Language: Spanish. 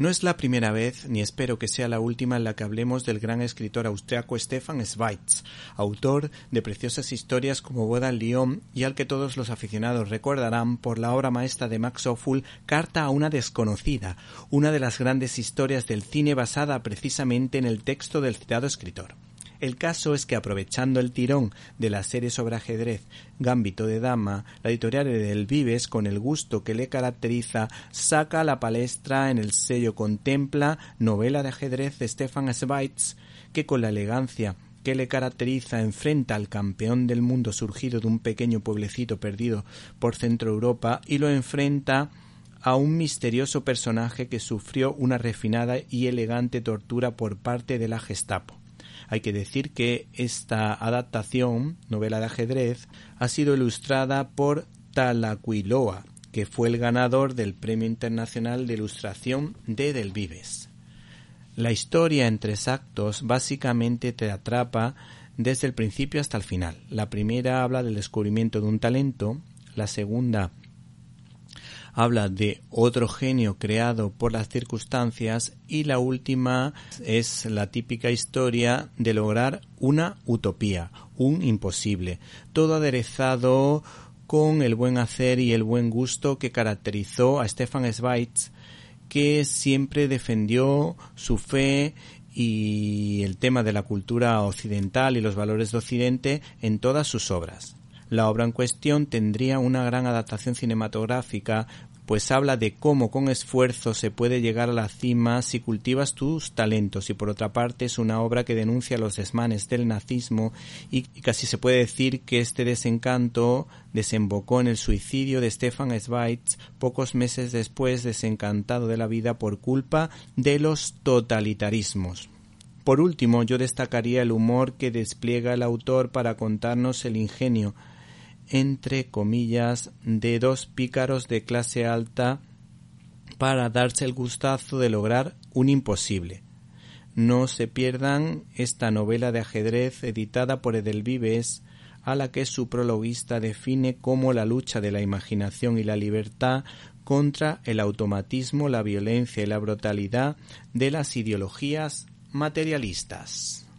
No es la primera vez, ni espero que sea la última en la que hablemos del gran escritor austriaco Stefan Zweig, autor de preciosas historias como Boda en Lyon y al que todos los aficionados recordarán por la obra maestra de Max Ophüls Carta a una desconocida, una de las grandes historias del cine basada precisamente en el texto del citado escritor. El caso es que aprovechando el tirón de la serie sobre ajedrez Gambito de Dama, la editorial del Vives, con el gusto que le caracteriza, saca a la palestra en el sello Contempla novela de ajedrez de Stefan Zweig, que con la elegancia que le caracteriza enfrenta al campeón del mundo surgido de un pequeño pueblecito perdido por Centro Europa y lo enfrenta a un misterioso personaje que sufrió una refinada y elegante tortura por parte de la Gestapo. Hay que decir que esta adaptación, novela de ajedrez, ha sido ilustrada por Talaquiloa, que fue el ganador del Premio Internacional de Ilustración de Del Vives. La historia en tres actos básicamente te atrapa desde el principio hasta el final. La primera habla del descubrimiento de un talento, la segunda habla de otro genio creado por las circunstancias y la última es la típica historia de lograr una utopía, un imposible, todo aderezado con el buen hacer y el buen gusto que caracterizó a Stefan Zweig, que siempre defendió su fe y el tema de la cultura occidental y los valores de Occidente en todas sus obras. La obra en cuestión tendría una gran adaptación cinematográfica, pues habla de cómo con esfuerzo se puede llegar a la cima si cultivas tus talentos y por otra parte es una obra que denuncia los desmanes del nazismo y casi se puede decir que este desencanto desembocó en el suicidio de Stefan Zweig pocos meses después desencantado de la vida por culpa de los totalitarismos. Por último, yo destacaría el humor que despliega el autor para contarnos el ingenio entre comillas, de dos pícaros de clase alta para darse el gustazo de lograr un imposible. No se pierdan esta novela de ajedrez editada por Edelvives, a la que su prologuista define como la lucha de la imaginación y la libertad contra el automatismo, la violencia y la brutalidad de las ideologías materialistas.